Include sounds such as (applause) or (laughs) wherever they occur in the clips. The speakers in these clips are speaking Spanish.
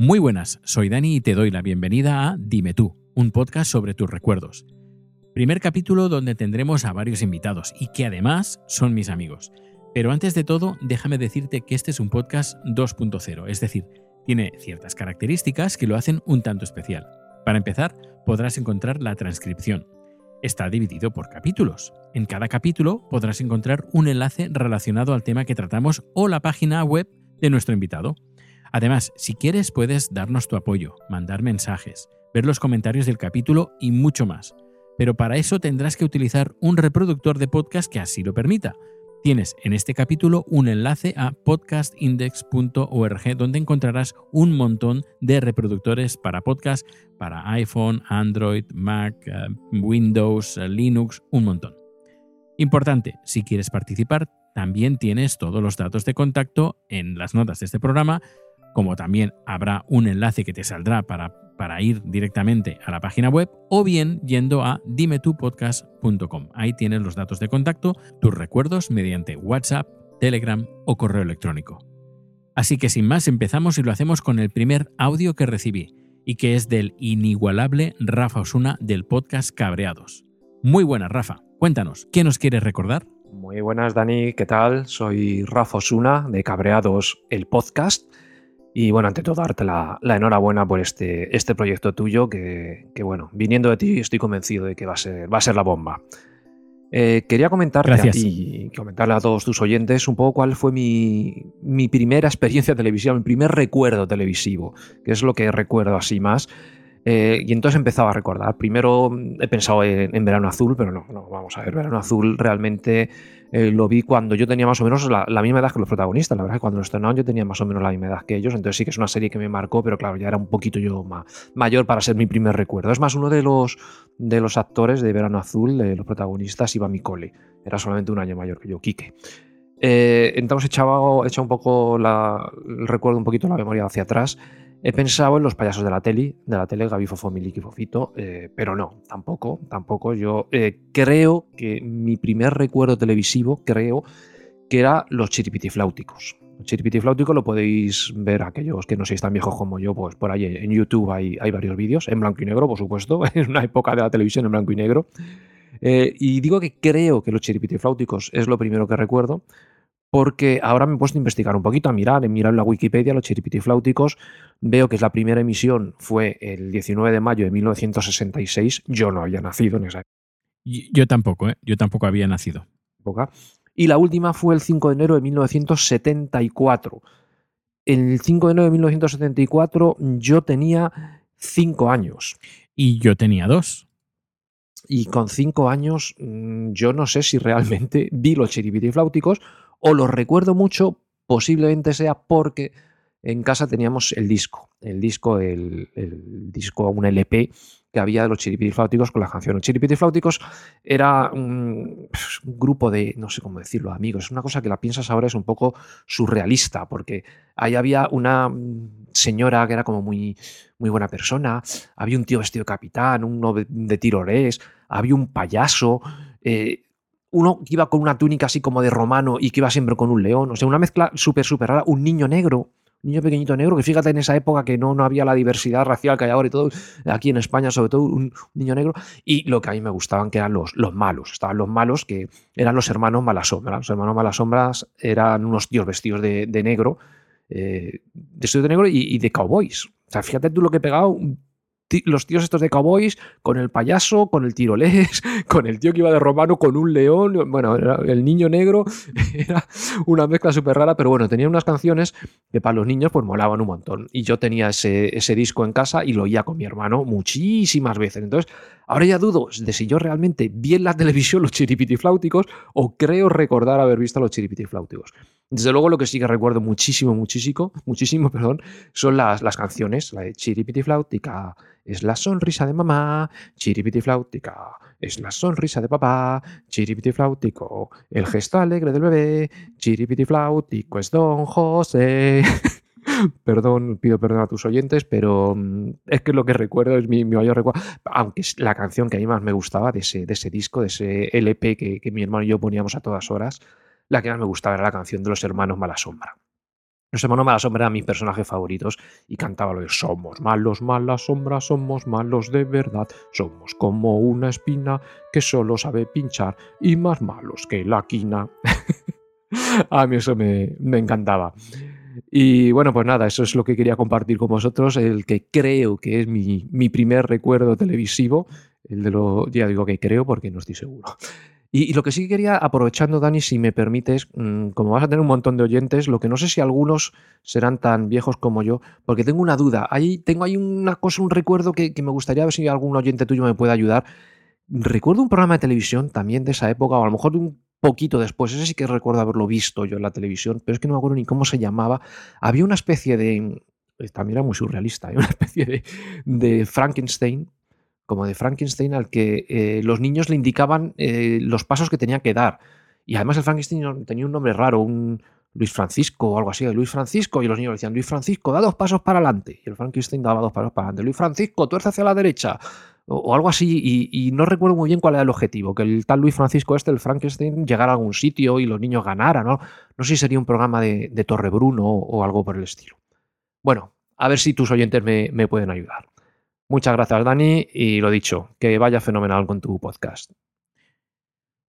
Muy buenas, soy Dani y te doy la bienvenida a Dime tú, un podcast sobre tus recuerdos. Primer capítulo donde tendremos a varios invitados y que además son mis amigos. Pero antes de todo, déjame decirte que este es un podcast 2.0, es decir, tiene ciertas características que lo hacen un tanto especial. Para empezar, podrás encontrar la transcripción. Está dividido por capítulos. En cada capítulo podrás encontrar un enlace relacionado al tema que tratamos o la página web de nuestro invitado. Además, si quieres puedes darnos tu apoyo, mandar mensajes, ver los comentarios del capítulo y mucho más. Pero para eso tendrás que utilizar un reproductor de podcast que así lo permita. Tienes en este capítulo un enlace a podcastindex.org donde encontrarás un montón de reproductores para podcast para iPhone, Android, Mac, eh, Windows, eh, Linux, un montón. Importante, si quieres participar, también tienes todos los datos de contacto en las notas de este programa como también habrá un enlace que te saldrá para, para ir directamente a la página web o bien yendo a dimetupodcast.com. Ahí tienes los datos de contacto, tus recuerdos mediante WhatsApp, Telegram o correo electrónico. Así que sin más empezamos y lo hacemos con el primer audio que recibí y que es del inigualable Rafa Osuna del podcast Cabreados. Muy buena Rafa, cuéntanos, ¿qué nos quieres recordar? Muy buenas Dani, ¿qué tal? Soy Rafa Osuna de Cabreados, el podcast y bueno, ante todo, darte la, enhorabuena por este, este proyecto tuyo, que, bueno, viniendo de ti estoy convencido de que va a ser, va a ser la bomba. Eh, quería comentarte a ti y comentarle a todos tus oyentes un poco cuál fue mi, mi primera experiencia televisiva, mi primer recuerdo televisivo, que es lo que recuerdo así más. Eh, y entonces empezaba a recordar. Primero he pensado en, Verano Azul, pero no, no, vamos a ver, Verano Azul realmente eh, lo vi cuando yo tenía más o menos la, misma edad que los protagonistas. La verdad es que cuando lo estrenaron yo tenía más o menos la misma edad que ellos, entonces sí que es una serie que me marcó, pero claro, ya era un poquito yo mayor para ser mi primer recuerdo. Es más, uno de los, de los actores de Verano Azul, de los protagonistas, iba mi cole. Era solamente un año mayor que yo, Quique. Eh, entonces echaba, echaba un poco la, recuerdo un poquito la memoria hacia atrás He pensado en los payasos de la tele, de la tele, Gaby Fofo, Miliki Fofito, eh, pero no, tampoco, tampoco. Yo eh, creo que mi primer recuerdo televisivo, creo, que era los chiripitifláuticos. Los chiripitifláuticos lo podéis ver aquellos que no seáis tan viejos como yo, pues por ahí en YouTube hay, hay varios vídeos, en blanco y negro, por supuesto, (laughs) es una época de la televisión en blanco y negro. Eh, y digo que creo que los chiripitifláuticos es lo primero que recuerdo, porque ahora me he puesto a investigar un poquito, a mirar, en mirar la Wikipedia, los chiripitifláuticos, veo que la primera emisión fue el 19 de mayo de 1966, yo no había nacido en esa época. Yo tampoco, ¿eh? yo tampoco había nacido. Y la última fue el 5 de enero de 1974. El 5 de enero de 1974 yo tenía 5 años. Y yo tenía 2. Y con 5 años mm, yo no sé si realmente vi los chiripitifláuticos o lo recuerdo mucho, posiblemente sea porque en casa teníamos el disco, el disco, el, disco, un LP que había de los chiripitifláuticos con la canción. Los chiripitifláuticos era un, grupo de, no sé cómo decirlo, amigos. Es una cosa que la piensas ahora es un poco surrealista, porque ahí había una señora que era como muy, muy buena persona, había un tío vestido de capitán, uno de, tirores, había un payaso. Eh, uno que iba con una túnica así como de romano y que iba siempre con un león, o sea, una mezcla súper, súper rara, un niño negro, un niño pequeñito negro, que fíjate en esa época que no, no había la diversidad racial que hay ahora y todo, aquí en España sobre todo, un, niño negro, y lo que a mí me gustaban que eran los, los malos, estaban los malos que eran los hermanos Malasombra, los hermanos Malasombras eran unos tíos vestidos de, negro, eh, vestidos de negro y, de cowboys. O sea, fíjate tú lo que he pegado, los tíos estos de cowboys, con el payaso, con el tirolés, (laughs) con el tío que iba de romano, con un león, bueno, el niño negro, (laughs) era una mezcla súper rara, pero bueno, tenía unas canciones que para los niños pues molaban un montón. Y yo tenía ese, disco en casa y lo oía con mi hermano muchísimas veces. Entonces, ahora ya dudo de si yo realmente vi en la televisión los chiripitifláuticos o creo recordar haber visto los chiripitifláuticos. Desde luego lo que sí que recuerdo muchísimo, muchísimo, (laughs) muchísimo, perdón, son las, las canciones, la de Chiripitifláutica, es la sonrisa de mamá, Chiripitifláutica, es la sonrisa de papá, Chiripitifláutico, el gesto alegre del bebé, Chiripitifláutico es don José. (laughs) perdón, pido perdón a tus oyentes, pero mm, es que lo que recuerdo es mi, mayor recuerdo, aunque es la canción que a mí más me gustaba de ese, de ese disco, de ese LP que, que mi hermano y yo poníamos a todas horas la que más me gustaba era la canción de los hermanos Malasombra. Nuestro hermano Mala Sombra era mis personajes favoritos y cantaba lo de Somos malos, malas sombras, somos malos de verdad. Somos como una espina que solo sabe pinchar y más malos que la quina. (laughs) A mí eso me, me encantaba. Y bueno, pues nada, eso es lo que quería compartir con vosotros, el que creo que es mi, mi primer recuerdo televisivo, el de lo, ya digo que creo porque no estoy seguro. Y, lo que sí quería, aprovechando, Dani, si me permites, mm, como vas a tener un montón de oyentes, lo que no sé si algunos serán tan viejos como yo, porque tengo una duda. Ahí, tengo ahí una cosa, un recuerdo que, me gustaría ver si algún oyente tuyo me puede ayudar. Recuerdo un programa de televisión también de esa época, o a lo mejor un poquito después, ese sí que recuerdo haberlo visto yo en la televisión, pero es que no me acuerdo ni cómo se llamaba. Había una especie de, también era muy surrealista, (laughs) ¿eh? una especie de, de Frankenstein, como de Frankenstein, al que eh, los niños le indicaban eh, los pasos que tenía que dar. Y además el Frankenstein tenía un nombre raro, un Luis Francisco o algo así, de Luis Francisco, y los niños decían, Luis Francisco, da dos pasos para adelante. Y el Frankenstein daba dos pasos para adelante. Luis Francisco, tuerce hacia la derecha. O, algo así, y, no recuerdo muy bien cuál era el objetivo, que el tal Luis Francisco este, el Frankenstein, llegara a algún sitio y los niños ganaran, ¿no? No sé si sería un programa de Torre Bruno o, algo por el estilo. Bueno, a ver si tus oyentes me pueden ayudar. Muchas gracias, Dani, y lo dicho, que vaya fenomenal con tu podcast.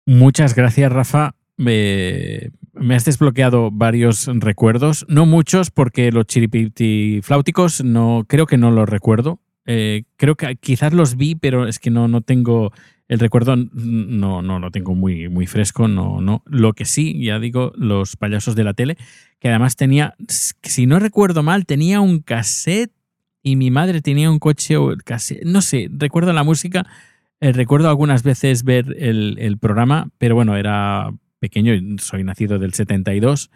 Muchas gracias, Rafa. Me, has desbloqueado varios recuerdos, no muchos, porque los chiripiti flauticos no, creo que no los recuerdo. Eh, creo que quizás los vi, pero es que no, no tengo el recuerdo, no, no lo tengo muy, muy fresco. No, no. Lo que sí, ya digo, los payasos de la tele, que además tenía, si no recuerdo mal, tenía un cassette y mi madre tenía un coche, casi, no sé, recuerdo la música, eh, recuerdo algunas veces ver el, programa, pero bueno, era pequeño, soy nacido del 72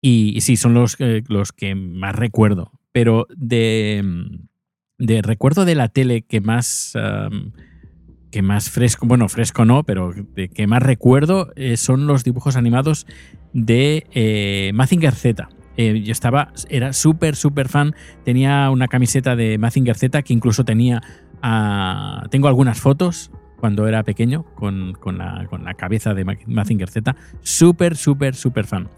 y, y sí, son los, eh, los que más recuerdo, pero de, de, recuerdo de la tele que más... que más fresco, bueno, fresco no, pero que más recuerdo eh, son los dibujos animados de Mazinger Z. Eh, yo estaba, era súper, súper fan. Tenía una camiseta de Mazinger Z que incluso tenía. Ah, tengo algunas fotos cuando era pequeño con, la, cabeza de Mazinger Z. Súper, súper, súper fan.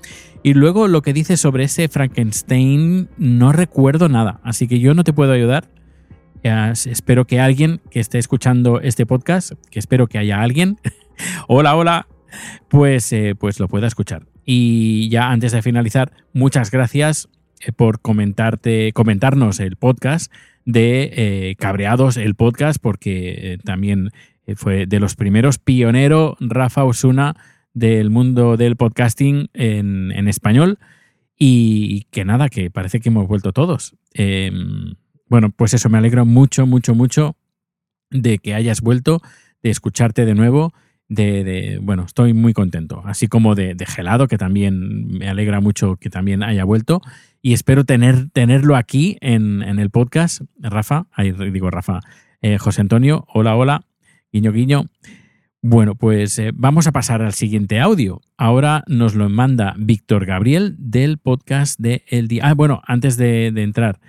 Y luego lo que dice sobre ese Frankenstein, no recuerdo nada. Así que yo no te puedo ayudar. espero que alguien que esté escuchando este podcast, que espero que haya alguien, (laughs) hola, hola, pues, eh, pues lo pueda escuchar. Y ya antes de finalizar, muchas gracias eh, por comentarte, comentarnos el podcast de eh, Cabreados, el podcast, porque también fue de los primeros pionero Rafa Osuna del mundo del podcasting en, español. Y que nada, que parece que hemos vuelto todos. Em, bueno, pues eso, me alegro mucho, mucho, mucho de que hayas vuelto, de escucharte de nuevo de, bueno, estoy muy contento, así como de, gelado, que también me alegra mucho que también haya vuelto. Y espero tener, tenerlo aquí en, el podcast. Rafa, ahí digo Rafa, eh, José Antonio, hola, hola, guiño, guiño. Bueno, pues eh, vamos a pasar al siguiente audio. Ahora nos lo manda Víctor Gabriel del podcast de El Día. Ah, bueno, antes de, entrar,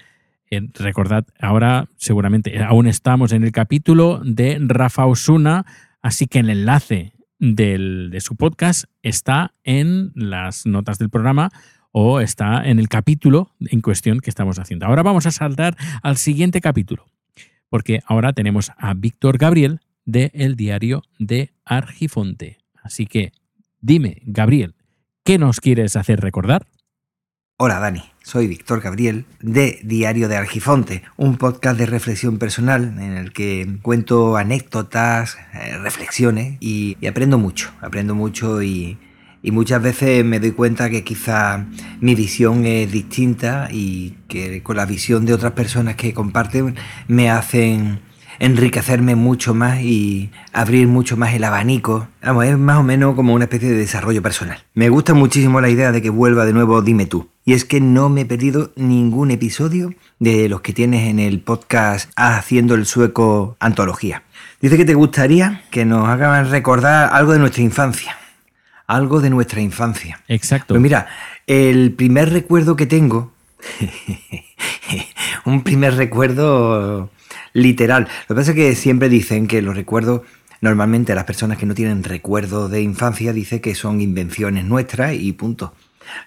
eh, recordad, ahora seguramente aún estamos en el capítulo de Rafa Osuna Así que el enlace de su podcast está en las notas del programa o está en el capítulo en cuestión que estamos haciendo. Ahora vamos a saltar al siguiente capítulo, porque ahora tenemos a Víctor Gabriel de El Diario de Argifonte. Así que dime, Gabriel, ¿qué nos quieres hacer recordar? Hola Dani, soy Víctor Gabriel de Diario de Argifonte, un podcast de reflexión personal en el que cuento anécdotas, eh, reflexiones y, aprendo mucho, aprendo mucho y, y, muchas veces me doy cuenta que quizá mi visión es distinta y que con la visión de otras personas que comparten me hacen enriquecerme mucho más y abrir mucho más el abanico. Vamos, es más o menos como una especie de desarrollo personal. Me gusta muchísimo la idea de que vuelva de nuevo Dime tú. Y es que no me he perdido ningún episodio de los que tienes en el podcast Haciendo el Sueco Antología. Dice que te gustaría que nos hagan recordar algo de nuestra infancia. Algo de nuestra infancia. Exacto. Pues mira, el primer recuerdo que tengo, (laughs) un primer recuerdo literal. Lo que pasa es que siempre dicen que los recuerdos, normalmente las personas que no tienen recuerdo de infancia, dicen que son invenciones nuestras y punto.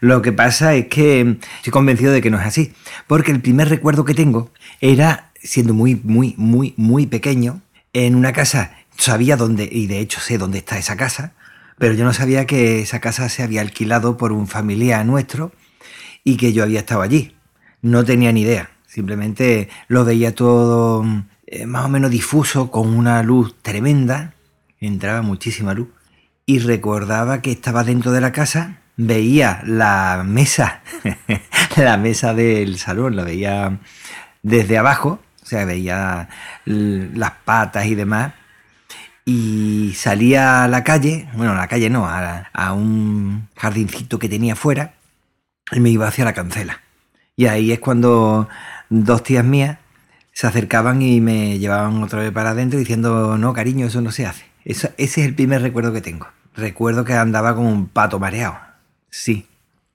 Lo que pasa es que estoy convencido de que no es así, porque el primer recuerdo que tengo era siendo muy, muy, muy, muy pequeño, en una casa, sabía dónde, y de hecho sé dónde está esa casa, pero yo no sabía que esa casa se había alquilado por un familiar nuestro y que yo había estado allí. No tenía ni idea, simplemente lo veía todo eh, más o menos difuso, con una luz tremenda, entraba muchísima luz, y recordaba que estaba dentro de la casa, veía la mesa, (laughs) la mesa del salón, la veía desde abajo, o sea, veía las patas y demás, y salía a la calle, bueno, a la calle no, a, un jardincito que tenía afuera, y me iba hacia la cancela. Y ahí es cuando dos tías mías se acercaban y me llevaban otra vez para adentro diciendo, no, cariño, eso no se hace. ese es el primer recuerdo que tengo. Recuerdo que andaba como un pato mareado. Sí,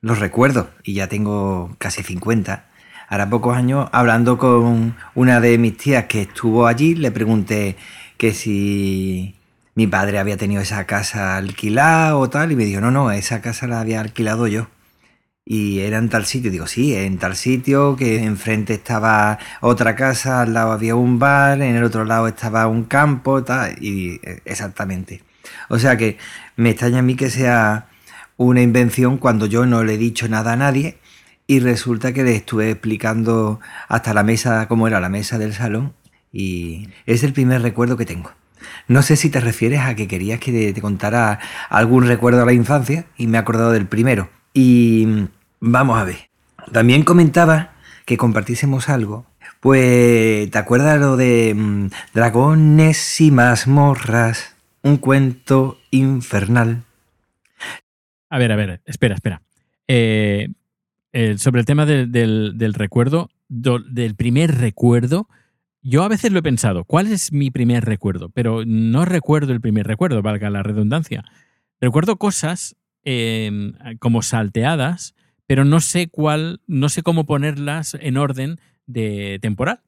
los recuerdo y ya tengo casi 50. Ahora pocos años, hablando con una de mis tías que estuvo allí, le pregunté que si mi padre había tenido esa casa alquilada o tal, y me dijo, no, no, esa casa la había alquilado yo. Y era en tal sitio, digo, sí, en tal sitio, que enfrente estaba otra casa, al lado había un bar, en el otro lado estaba un campo, tal, y eh, exactamente. O sea que me extraña a mí que sea una invención cuando yo no le he dicho nada a nadie y resulta que le estuve explicando hasta la mesa, cómo era la mesa del salón y es el primer recuerdo que tengo. No sé si te refieres a que querías que te contara algún recuerdo de la infancia y me he acordado del primero. Y vamos a ver. También comentaba que compartiésemos algo. Pues, ¿te acuerdas lo de mm, dragones y mazmorras? Un cuento infernal. A ver, a ver, espera, espera. Eh, sobre el tema del, recuerdo, del primer recuerdo, yo a veces lo he pensado, ¿cuál es mi primer recuerdo? Pero no recuerdo el primer recuerdo, valga la redundancia. Recuerdo cosas em, como salteadas, pero no sé cuál, no sé cómo ponerlas en orden de temporal.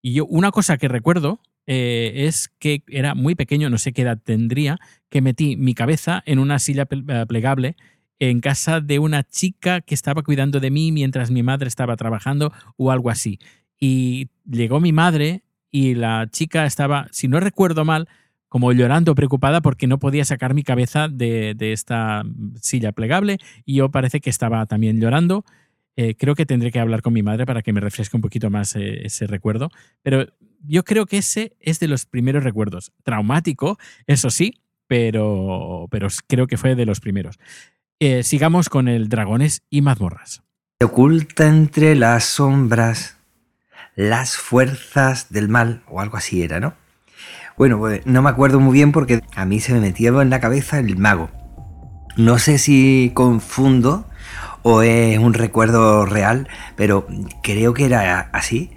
Y yo, una cosa que recuerdo eh, es que era muy pequeño, no sé qué edad tendría, que metí mi cabeza en una silla eh, plegable en casa de una chica que estaba cuidando de mí mientras mi madre estaba trabajando o algo así y llegó mi madre y la chica estaba, si no recuerdo mal, como llorando, preocupada porque no podía sacar mi cabeza de, esta silla plegable y yo parece que estaba también llorando. Eh, creo que tendré que hablar con mi madre para que me refresque un poquito más eh, ese recuerdo, pero yo creo que ese es de los primeros recuerdos. Traumático, eso sí, pero, pero creo que fue de los primeros. Eh, sigamos con el Dragones y Mazmorras. Se oculta entre las sombras las fuerzas del mal, o algo así era, ¿no? Bueno, pues no me acuerdo muy bien porque a mí se me metía en la cabeza el mago. No sé si confundo o es un recuerdo real, pero creo que era así.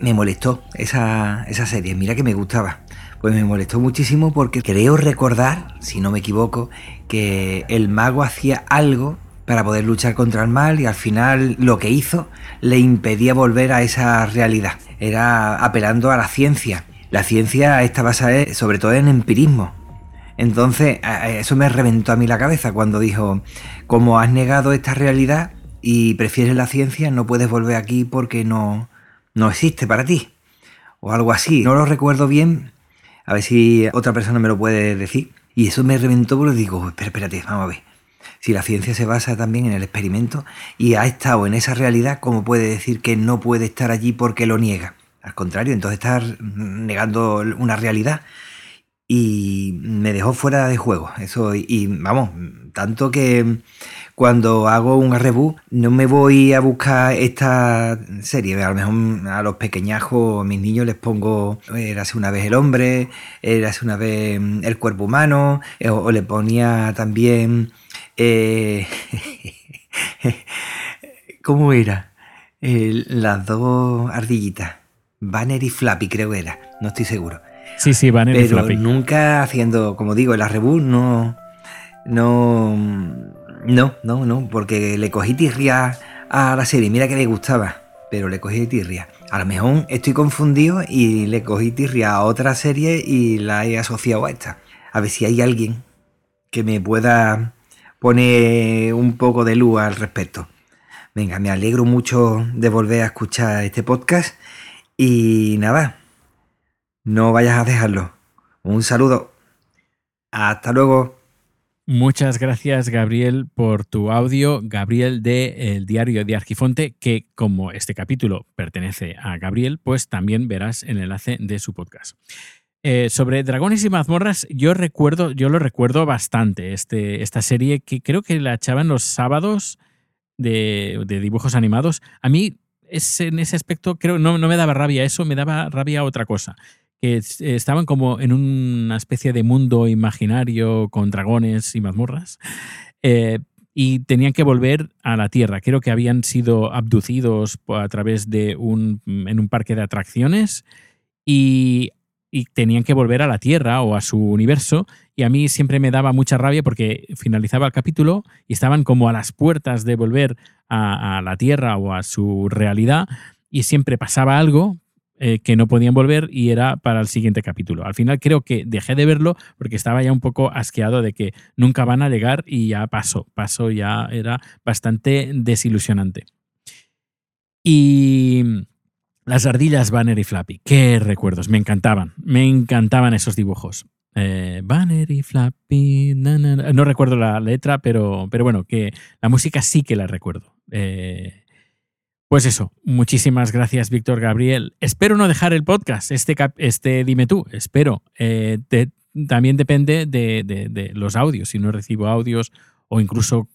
Me molestó esa, esa serie, mira que me gustaba. Pues me molestó muchísimo porque creo recordar, si no me equivoco, que el mago hacía algo para poder luchar contra el mal y al final lo que hizo le impedía volver a esa realidad. Era apelando a la ciencia. La ciencia está basada sobre todo en empirismo. Entonces, eso me reventó a mí la cabeza cuando dijo, como has negado esta realidad y prefieres la ciencia, no puedes volver aquí porque no, no existe para ti. O algo así. No lo recuerdo bien. A ver si otra persona me lo puede decir. Y eso me reventó porque digo, espera, espérate, vamos a ver si la ciencia se basa también en el experimento y ha estado en esa realidad, ¿cómo puede decir que no puede estar allí porque lo niega? Al contrario, entonces está negando una realidad y me dejó fuera de juego. Eso, y vamos, tanto que cuando hago un reboot no me voy a buscar esta serie. A lo mejor a los pequeñajos, a mis niños les pongo Érase una vez el hombre, Érase una vez el cuerpo humano, o, o le ponía también eh, (laughs) ¿Cómo era? las dos ardillitas. Banner y Flappy creo que era. No estoy seguro. Sí, sí, Banner y Flappy. nunca haciendo, como digo, la reboot no... No... No, no, no, porque le cogí tirria a la serie. Mira que le gustaba, pero le cogí tirria. A lo mejor estoy confundido y le cogí tirria a otra serie y la he asociado a esta. A ver si hay alguien que me pueda pone un poco de luz al respecto. Venga, me alegro mucho de volver a escuchar este podcast y nada, no vayas a dejarlo. Un saludo. Hasta luego. Muchas gracias, Gabriel, por tu audio. Gabriel de El Diario de Argifonte, que como este capítulo pertenece a Gabriel, pues también verás el enlace de su podcast. Eh, sobre Dragones y mazmorras, yo recuerdo, yo lo recuerdo bastante, este, esta serie que creo que la echaban los sábados de, dibujos animados. A mí, es, en ese aspecto, creo no, no me daba rabia eso, me daba rabia otra cosa. Que estaban como en una especie de mundo imaginario con dragones y mazmorras. Eh, y tenían que volver a la Tierra. Creo que habían sido abducidos a través de un, en un parque de atracciones y y tenían que volver a la Tierra o a su universo. Y a mí siempre me daba mucha rabia porque finalizaba el capítulo y estaban como a las puertas de volver a, la Tierra o a su realidad y siempre pasaba algo eh, que no podían volver y era para el siguiente capítulo. Al final creo que dejé de verlo porque estaba ya un poco asqueado de que nunca van a llegar y ya pasó, pasó, ya era bastante desilusionante. Y las ardillas Banner y Flappy. Qué recuerdos, me encantaban, me encantaban esos dibujos. Eh, Banner y Flappy. No recuerdo la letra, pero, pero bueno, que la música sí que la recuerdo. Eh, pues eso, muchísimas gracias, Víctor Gabriel. Espero no dejar el podcast, este, este dime tú, espero. Eh, también depende de, los audios. Si no recibo audios o incluso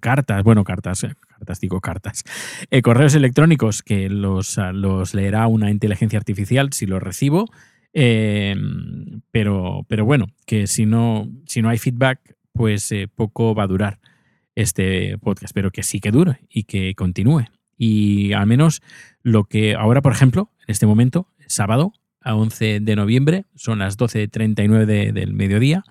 cartas, bueno, cartas, cartas, digo cartas, eh, correos electrónicos que los, ah, los, leerá una inteligencia artificial si los recibo. Em, pero, pero bueno, que si no, si no hay feedback, pues eh, poco va a durar este podcast, pero que sí que dure y que continúe. Y al menos lo que ahora, por ejemplo, en este momento, sábado, a 11 de noviembre, son las 12.39 del mediodía,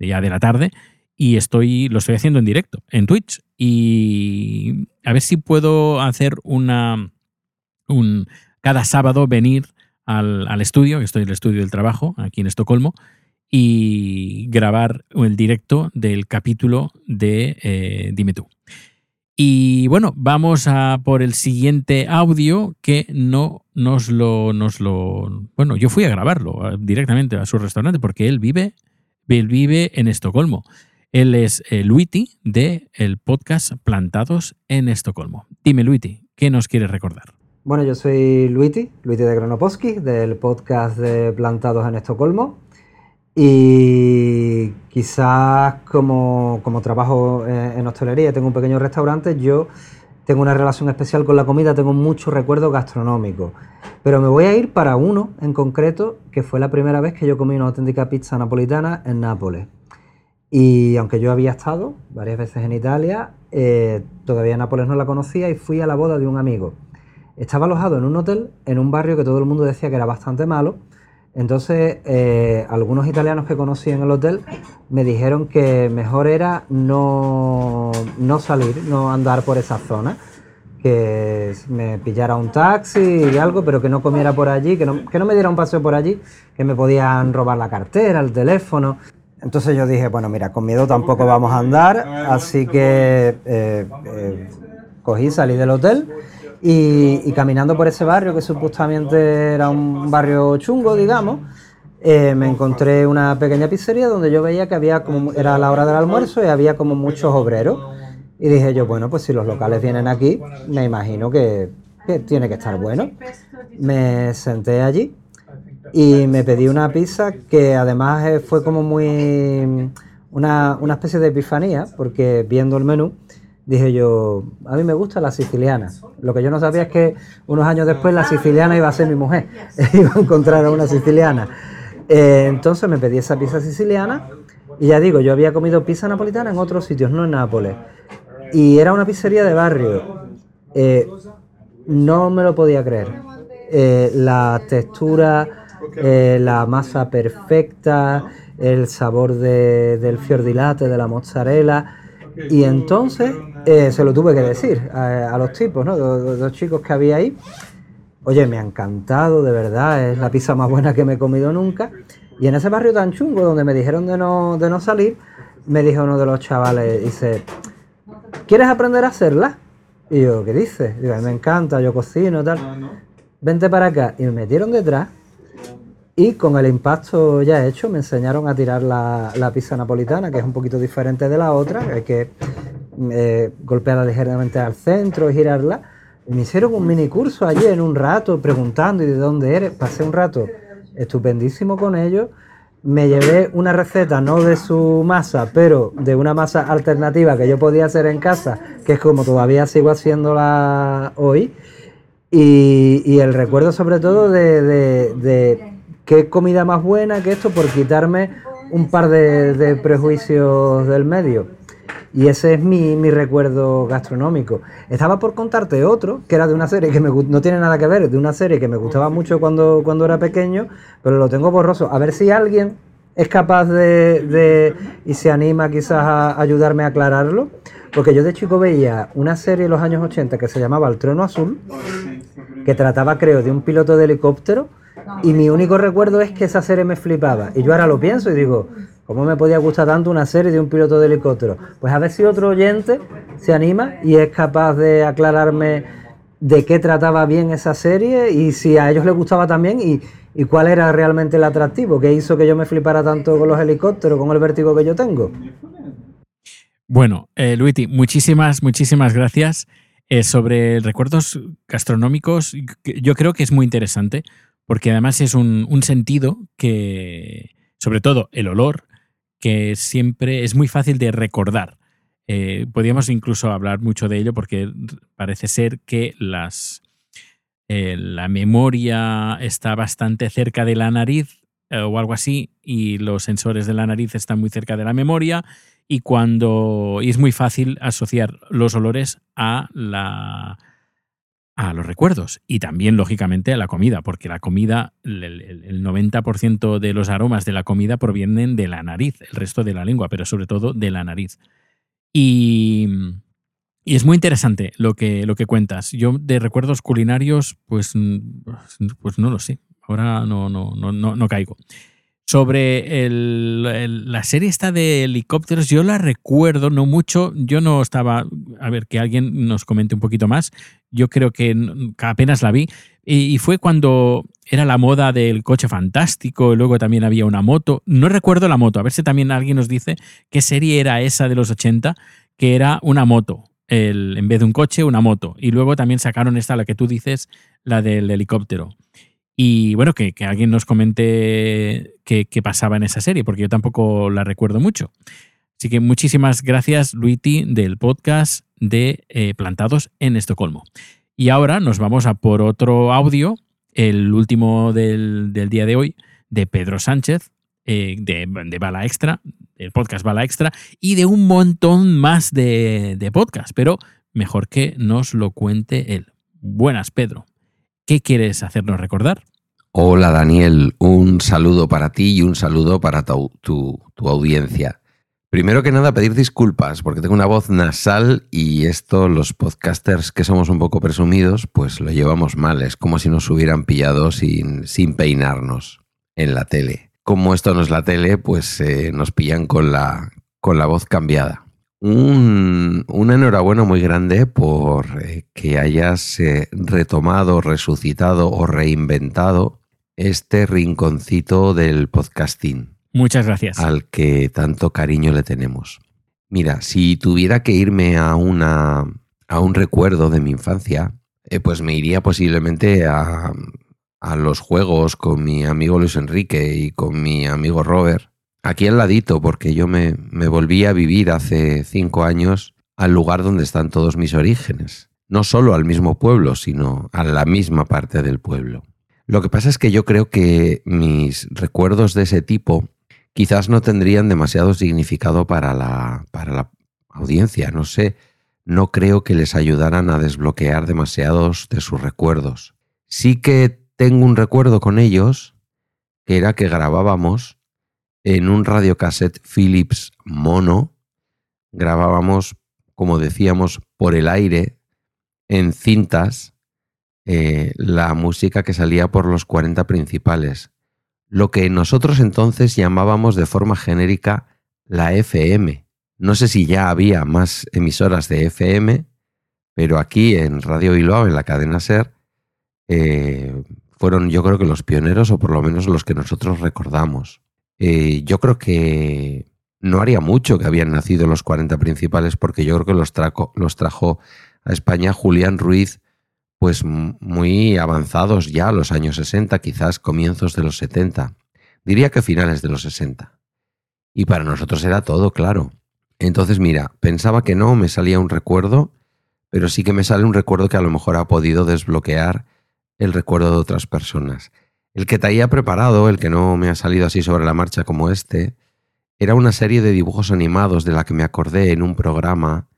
ya de la tarde, y estoy, lo estoy haciendo en directo, en Twitch. Y a ver si puedo hacer una. Un, cada sábado venir al, al estudio, que estoy en el estudio del trabajo, aquí en Estocolmo, y grabar el directo del capítulo de eh, Dime tú. Y bueno, vamos a por el siguiente audio que no nos lo, nos lo. Bueno, yo fui a grabarlo directamente a su restaurante porque él vive, él vive en Estocolmo. Él es eh, Luiti de el podcast Plantados en Estocolmo. Dime, Luiti, ¿qué nos quieres recordar? Bueno, yo soy Luiti, Luiti de Gronoposki, del podcast de Plantados en Estocolmo. Y quizás como, trabajo eh, en hostelería, tengo un pequeño restaurante, yo tengo una relación especial con la comida, tengo muchos recuerdos gastronómicos. Pero me voy a ir para uno en concreto, que fue la primera vez que yo comí una auténtica pizza napolitana en Nápoles. Y aunque yo había estado varias veces en Italia, eh, todavía Nápoles no la conocía y fui a la boda de un amigo. Estaba alojado en un hotel en un barrio que todo el mundo decía que era bastante malo. Entonces, eh, algunos italianos que conocí en el hotel me dijeron que mejor era no, no salir, no andar por esa zona, que me pillara un taxi y algo, pero que no comiera por allí, que no, que no me diera un paseo por allí, que me podían robar la cartera, el teléfono. Entonces yo dije, bueno, mira, con miedo tampoco vamos a andar, así que eh, eh, cogí, salí del hotel y, caminando por ese barrio, que supuestamente era un barrio chungo, digamos, eh, me encontré una pequeña pizzería donde yo veía que había como, era la hora del almuerzo y había como muchos obreros. Y dije yo, bueno, pues si los locales vienen aquí, me imagino que, que tiene que estar bueno. Me senté allí y me pedí una pizza que además eh, fue como muy una, una, especie de epifanía, porque viendo el menú dije yo, a mí me gusta la siciliana. Lo que yo no sabía es que unos años después la siciliana iba a ser mi mujer, (laughs) iba a encontrar a una siciliana. Eh, entonces me pedí esa pizza siciliana y ya digo, yo había comido pizza napolitana en otros sitios, no en Nápoles. Y era una pizzería de barrio. Eh, no me lo podía creer. la textura eh, la masa perfecta, el sabor del fiordilate, de la mozzarella. Y entonces eh, se lo tuve que decir a, los tipos, ¿no? Los, chicos que había ahí. Oye, me ha encantado, de verdad, es la pizza más buena que me he comido nunca. Y en ese barrio tan chungo donde me dijeron de no, de no salir, me dijo uno de los chavales, dice, ¿quieres aprender a hacerla? Y yo, ¿qué dices? Digo, me encanta, yo cocino, tal. Vente para acá. Y me metieron detrás y con el impacto ya hecho me enseñaron a tirar la, pizza napolitana, que es un poquito diferente de la otra, que eh, golpearla ligeramente al centro y girarla. Y me hicieron un mini curso allí en un rato preguntando y de dónde eres. Pasé un rato estupendísimo con ellos. Me llevé una receta, no de su masa, pero de una masa alternativa que yo podía hacer en casa, que es como todavía sigo haciéndola hoy. Y, el recuerdo sobre todo de qué comida más buena que esto por quitarme un par de, prejuicios del medio. Y ese es mi, recuerdo gastronómico. Estaba por contarte otro, que era de una serie que me, no tiene nada que ver, de una serie que me gustaba mucho cuando, cuando era pequeño, pero lo tengo borroso. A ver si alguien es capaz de, y se anima quizás a ayudarme a aclararlo. Porque yo de chico veía una serie en los años 80 que se llamaba El Trono Azul, que trataba creo de un piloto de helicóptero y mi único recuerdo es que esa serie me flipaba. Y yo ahora lo pienso y digo, ¿cómo me podía gustar tanto una serie de un piloto de helicóptero? Pues a ver si otro oyente se anima y es capaz de aclararme de qué trataba bien esa serie y si a ellos les gustaba también y, cuál era realmente el atractivo, qué hizo que yo me flipara tanto con los helicópteros, con el vértigo que yo tengo. Bueno, eh, Luiti, muchísimas, muchísimas gracias. Eh, sobre recuerdos gastronómicos, yo creo que es muy interesante porque además es un, sentido que, sobre todo el olor, que siempre es muy fácil de recordar. Eh, podríamos incluso hablar mucho de ello porque parece ser que las, eh, la memoria está bastante cerca de la nariz eh, o algo así y los sensores de la nariz están muy cerca de la memoria y cuando y es muy fácil asociar los olores a la a los recuerdos y también, lógicamente, a la comida, porque la comida, el, 90% de los aromas de la comida provienen de la nariz, el resto de la lengua, pero sobre todo de la nariz. Y, y es muy interesante lo que, lo que cuentas. Yo de recuerdos culinarios, pues, pues no lo sé. Ahora no, no, no, no, no caigo. Sobre la serie esta de helicópteros, yo la recuerdo, no mucho, yo no estaba, a ver, que alguien nos comente un poquito más, yo creo que apenas la vi, y, fue cuando era la moda del coche fantástico, y luego también había una moto, no recuerdo la moto, a ver si también alguien nos dice qué serie era esa de los 80, que era una moto, el, en vez de un coche, una moto, y luego también sacaron esta, la que tú dices, la del helicóptero. Y bueno, que, alguien nos comente qué, pasaba en esa serie, porque yo tampoco la recuerdo mucho. Así que muchísimas gracias, Luiti, del podcast de eh, Plantados en Estocolmo. Y ahora nos vamos a por otro audio, el último del, día de hoy, de Pedro Sánchez, eh, de, Bala Extra, el podcast Bala Extra, y de un montón más de, de podcast, pero mejor que nos lo cuente él. Buenas, Pedro. ¿Qué quieres hacernos recordar? Hola Daniel, un saludo para ti y un saludo para tu, audiencia. Primero que nada, pedir disculpas porque tengo una voz nasal y esto los podcasters que somos un poco presumidos, pues lo llevamos mal. Es como si nos hubieran pillado sin, sin peinarnos en la tele. Como esto no es la tele, pues eh, nos pillan con la, con la voz cambiada. Un, una enhorabuena muy grande por eh, que hayas eh, retomado, resucitado o reinventado este rinconcito del podcasting. Muchas gracias. Al que tanto cariño le tenemos. Mira, si tuviera que irme a, una, a un recuerdo de mi infancia, eh, pues me iría posiblemente a, a los juegos con mi amigo Luis Enrique y con mi amigo Robert aquí al ladito, porque yo me, me volví a vivir hace cinco años al lugar donde están todos mis orígenes. No solo al mismo pueblo, sino a la misma parte del pueblo. Lo que pasa es que yo creo que mis recuerdos de ese tipo quizás no tendrían demasiado significado para la, para la audiencia. No sé, no creo que les ayudaran a desbloquear demasiados de sus recuerdos. Sí que tengo un recuerdo con ellos, que era que grabábamos en un radiocassette Philips mono, grabábamos, como decíamos, por el aire, en cintas, eh, la música que salía por los 40 principales, lo que nosotros entonces llamábamos de forma genérica la FM. No sé si ya había más emisoras de FM, pero aquí en Radio Bilbao, en la cadena SER, eh, fueron yo creo que los pioneros o por lo menos los que nosotros recordamos. Eh, yo creo que no haría mucho que habían nacido los 40 principales porque yo creo que los, los trajo a España Julián Ruiz pues muy avanzados ya, los años 60, quizás comienzos de los 70. Diría que finales de los 60. Y para nosotros era todo, claro. Entonces, mira, pensaba que no me salía un recuerdo, pero sí que me sale un recuerdo que a lo mejor ha podido desbloquear el recuerdo de otras personas. El que te haya preparado, el que no me ha salido así sobre la marcha como este, era una serie de dibujos animados de la que me acordé en un programa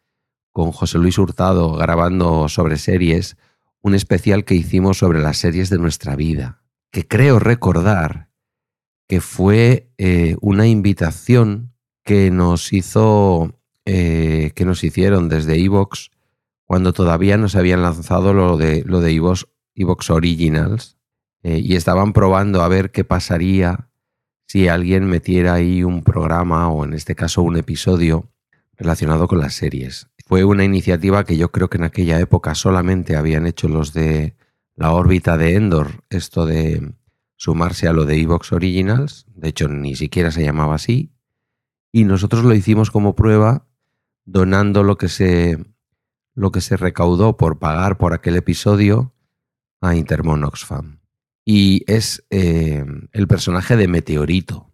con José Luis Hurtado grabando sobre series un especial que hicimos sobre las series de nuestra vida, que creo recordar que fue eh, una invitación que nos hizo, eh, que nos hicieron desde Evox cuando todavía no se habían lanzado lo de, lo de Evox, Originals eh, y estaban probando a ver qué pasaría si alguien metiera ahí un programa o en este caso un episodio relacionado con las series. Fue una iniciativa que yo creo que en aquella época solamente habían hecho los de la órbita de Endor, esto de sumarse a lo de Evox Originals, de hecho ni siquiera se llamaba así, y nosotros lo hicimos como prueba donando lo que se, lo que se recaudó por pagar por aquel episodio a Intermon Oxfam. Y es eh, el personaje de Meteorito,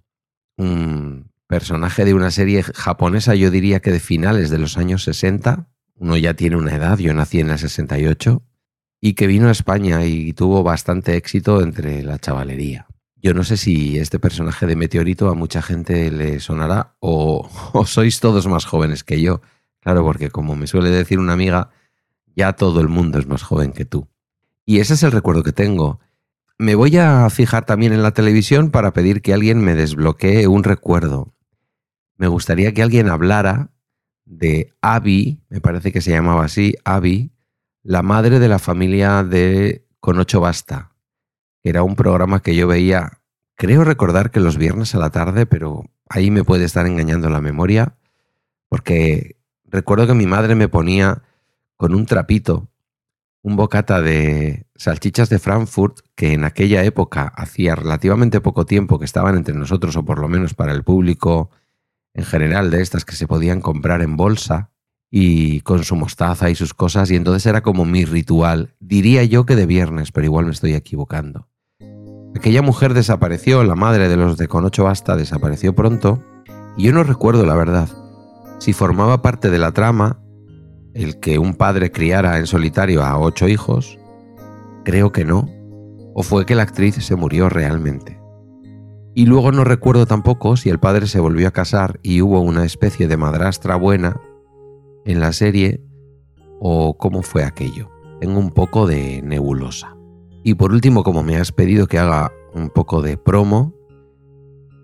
un personaje de una serie japonesa, yo diría que de finales de los años 60, uno ya tiene una edad, yo nací en el 68, y que vino a España y tuvo bastante éxito entre la chavalería. Yo no sé si este personaje de Meteorito a mucha gente le sonará o, (laughs) o sois todos más jóvenes que yo. Claro, porque como me suele decir una amiga, ya todo el mundo es más joven que tú. Y ese es el recuerdo que tengo. Me voy a fijar también en la televisión para pedir que alguien me desbloquee un recuerdo me gustaría que alguien hablara de Abby, me parece que se llamaba así, Abby, la madre de la familia de Con ocho basta. Era un programa que yo veía, creo recordar que los viernes a la tarde, pero ahí me puede estar engañando la memoria, porque recuerdo que mi madre me ponía con un trapito un bocata de salchichas de Frankfurt que en aquella época hacía relativamente poco tiempo que estaban entre nosotros o por lo menos para el público en general de estas que se podían comprar en bolsa y con su mostaza y sus cosas y entonces era como mi ritual. Diría yo que de viernes, pero igual me estoy equivocando. Aquella mujer desapareció, la madre de los de con ocho basta desapareció pronto y yo no recuerdo la verdad si formaba parte de la trama el que un padre criara en solitario a ocho hijos. Creo que no. O fue que la actriz se murió realmente. Y luego no recuerdo tampoco si el padre se volvió a casar y hubo una especie de madrastra buena en la serie o cómo fue aquello. Tengo un poco de nebulosa. Y por último, como me has pedido que haga un poco de promo.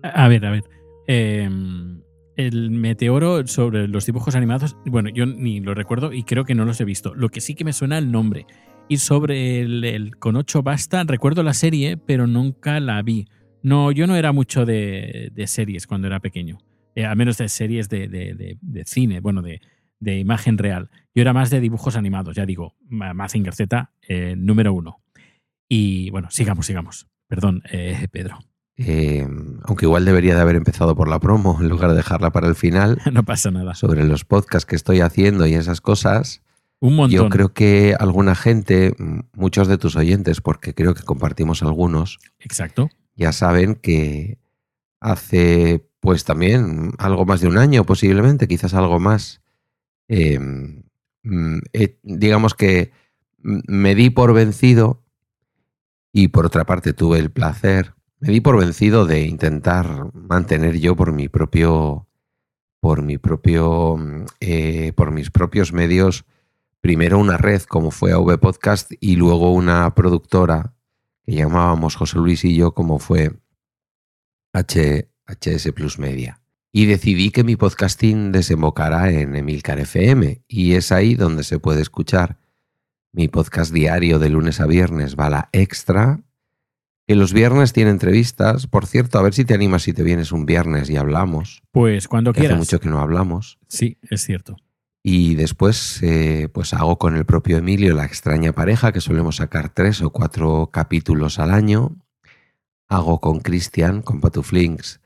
A ver, a ver. Em, el meteoro sobre los dibujos animados, bueno, yo ni lo recuerdo y creo que no los he visto. Lo que sí que me suena el nombre. Y sobre el, con ocho basta, recuerdo la serie, pero nunca la vi. No, yo no era mucho de, series cuando era pequeño. Eh, al menos de series de, cine, bueno, de, imagen real. Yo era más de dibujos animados, ya digo, Mazinger Z, eh, número uno. Y bueno, sigamos, sigamos. Perdón, eh, Pedro. Aunque igual debería de haber empezado por la promo en lugar de dejarla para el final. (laughs) no pasa nada. Sobre los podcasts que estoy haciendo y esas cosas. Un montón. Yo creo que alguna gente, muchos de tus oyentes, porque creo que compartimos algunos. Exacto ya saben que hace pues también algo más de un año posiblemente, quizás algo más, em, mm, digamos que me di por vencido y por otra parte tuve el placer, me di por vencido de intentar mantener yo por mi propio, por mi propio, mm, eh, por mis propios medios, primero una red como fue AV Podcast y luego una productora que llamábamos José Luis y yo como fue HS Plus Media. Y decidí que mi podcasting desembocará en Emilcar FM y es ahí donde se puede escuchar mi podcast diario de lunes a viernes, Bala Extra, que los viernes tiene entrevistas. Por cierto, a ver si te animas si te vienes un viernes y hablamos. Pues cuando que quieras. Hace mucho que no hablamos. Sí, es cierto. Y después, eh, pues hago con el propio Emilio La extraña pareja, que solemos sacar tres o cuatro capítulos al año. Hago con Cristian, con Patuflinks,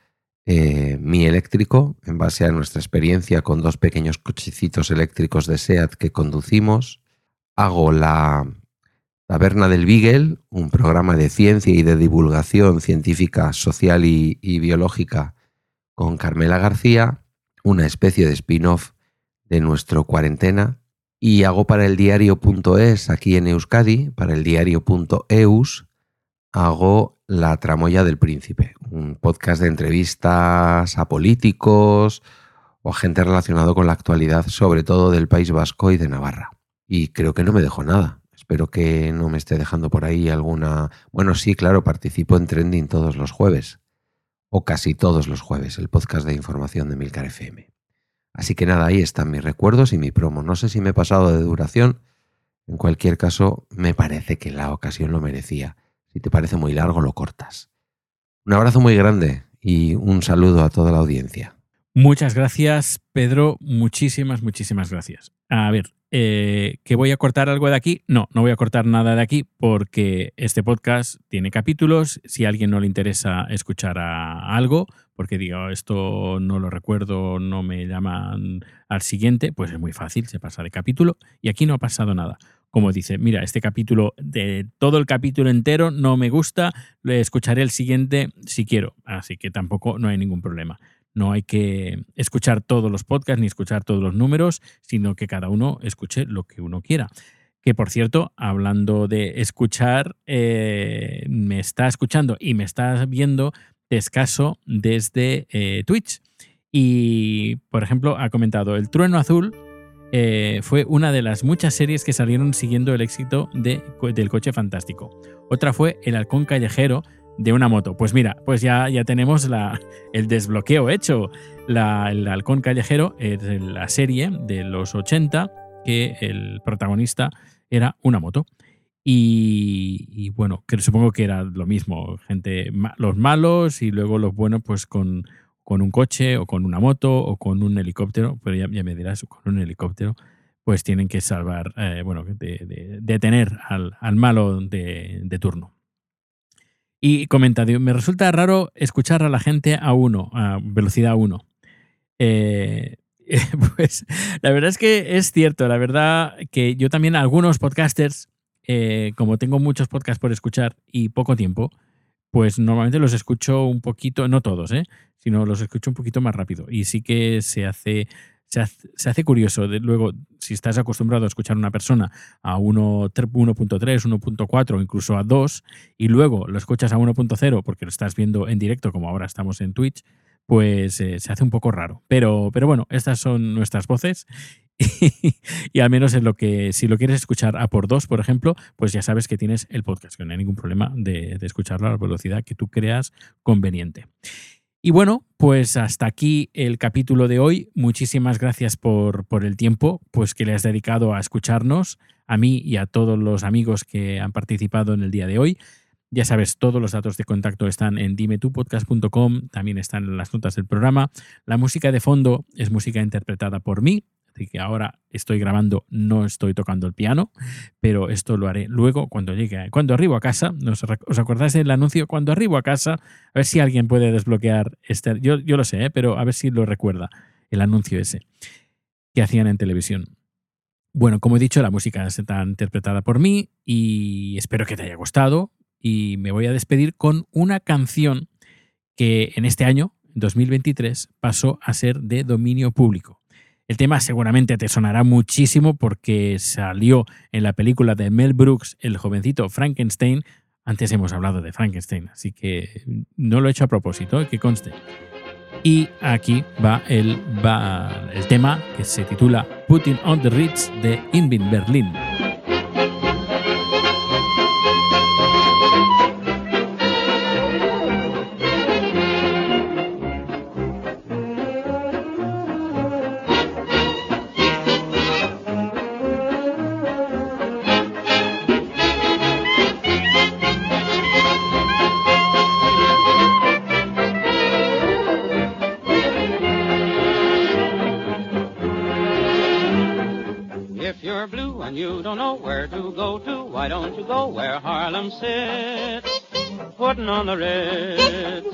eh, Mi eléctrico, en base a nuestra experiencia con dos pequeños cochecitos eléctricos de SEAT que conducimos. Hago la Taberna del Beagle, un programa de ciencia y de divulgación científica, social y, biológica con Carmela García, una especie de spin-off de nuestro cuarentena. Y hago para el diario.es aquí en Euskadi, para el diario.eus, hago La Tramoya del Príncipe, un podcast de entrevistas a políticos o a gente relacionado con la actualidad, sobre todo del País Vasco y de Navarra. Y creo que no me dejo nada. Espero que no me esté dejando por ahí alguna... Bueno, sí, claro, participo en Trending todos los jueves, o casi todos los jueves, el podcast de información de Milcar FM. Así que nada, ahí están mis recuerdos y mi promo. No sé si me he pasado de duración. En cualquier caso, me parece que la ocasión lo merecía. Si te parece muy largo, lo cortas. Un abrazo muy grande y un saludo a toda la audiencia. Muchas gracias, Pedro. Muchísimas, muchísimas gracias. A ver, eh, ¿que voy a cortar algo de aquí? No, no voy a cortar nada de aquí porque este podcast tiene capítulos. Si a alguien no le interesa escuchar algo, porque digo, esto no lo recuerdo, no me llaman al siguiente, pues es muy fácil, se pasa de capítulo y aquí no ha pasado nada. Como dice, mira, este capítulo, de todo el capítulo entero no me gusta, le escucharé el siguiente si quiero, así que tampoco no hay ningún problema. No hay que escuchar todos los podcasts ni escuchar todos los números, sino que cada uno escuche lo que uno quiera. Que por cierto, hablando de escuchar, eh, me está escuchando y me está viendo escaso desde eh, Twitch. Y, por ejemplo, ha comentado, El Trueno Azul eh, fue una de las muchas series que salieron siguiendo el éxito de, del coche fantástico. Otra fue El Halcón Callejero, de una moto. Pues mira, pues ya, ya tenemos la, el desbloqueo hecho. La, el halcón callejero es la serie de los 80 que el protagonista era una moto. Y, bueno, que supongo que era lo mismo. Gente, los malos y luego los buenos, pues con, con un coche o con una moto o con un helicóptero. Pero ya, ya me dirás, con un helicóptero, pues tienen que salvar, eh, bueno, de, detener al, al malo de, de turno. Y comenta, me resulta raro escuchar a la gente a uno, a velocidad 1. Eh, (laughs) pues la verdad es que es cierto, la verdad que yo también algunos podcasters, eh, como tengo muchos podcasts por escuchar y poco tiempo, pues normalmente los escucho un poquito, no todos, ¿eh? sino los escucho un poquito más rápido. Y sí que se hace, se hace, curioso. De, luego, si estás acostumbrado a escuchar a una persona a 1.3, 1.4, incluso a 2, y luego lo escuchas a 1.0 porque lo estás viendo en directo, como ahora estamos en Twitch, pues eh, se hace un poco raro. Pero, pero bueno, estas son nuestras voces. (laughs) Y, al menos en lo que, si lo quieres escuchar a por 2, por ejemplo, pues ya sabes que tienes el podcast, que no hay ningún problema de, de escucharlo a la velocidad que tú creas conveniente. Y bueno, pues hasta aquí el capítulo de hoy. Muchísimas gracias por, por, el tiempo pues, que le has dedicado a escucharnos, a mí y a todos los amigos que han participado en el día de hoy. Ya sabes, todos los datos de contacto están en dimetupodcast.com, también están en las notas del programa. La música de fondo es música interpretada por mí, así que ahora estoy grabando, no estoy tocando el piano, pero esto lo haré luego cuando llegue, cuando arribo a casa. ¿Os acordáis del anuncio? Cuando arribo a casa, a ver si alguien puede desbloquear este. Yo, yo lo sé, ¿eh? pero a ver si lo recuerda el anuncio ese que hacían en televisión. Bueno, como he dicho, la música está interpretada por mí y espero que te haya gustado. Y me voy a despedir con una canción que en este año, 2023, pasó a ser de dominio público. El tema seguramente te sonará muchísimo porque salió en la película de Mel Brooks, El jovencito Frankenstein. Antes hemos hablado de Frankenstein, así que no lo he hecho a propósito, que conste. Y aquí va el, va el tema que se titula Putting on the Ritz de Invin Berlin. And you don't know where to go to, why don't you go where Harlem sits? Putting on the Ritz.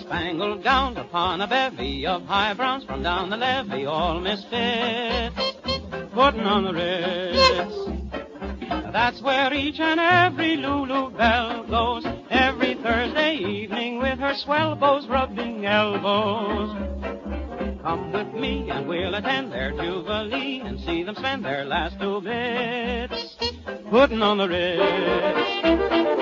Spangled gown upon a bevy of high browns from down the levee, all misfits. Putting on the Ritz. That's where each and every Lulu Belle goes every Thursday evening with her swell bows rubbing elbows. Come with me and we'll attend their jubilee and see them spend their last two bits putting on the Ritz.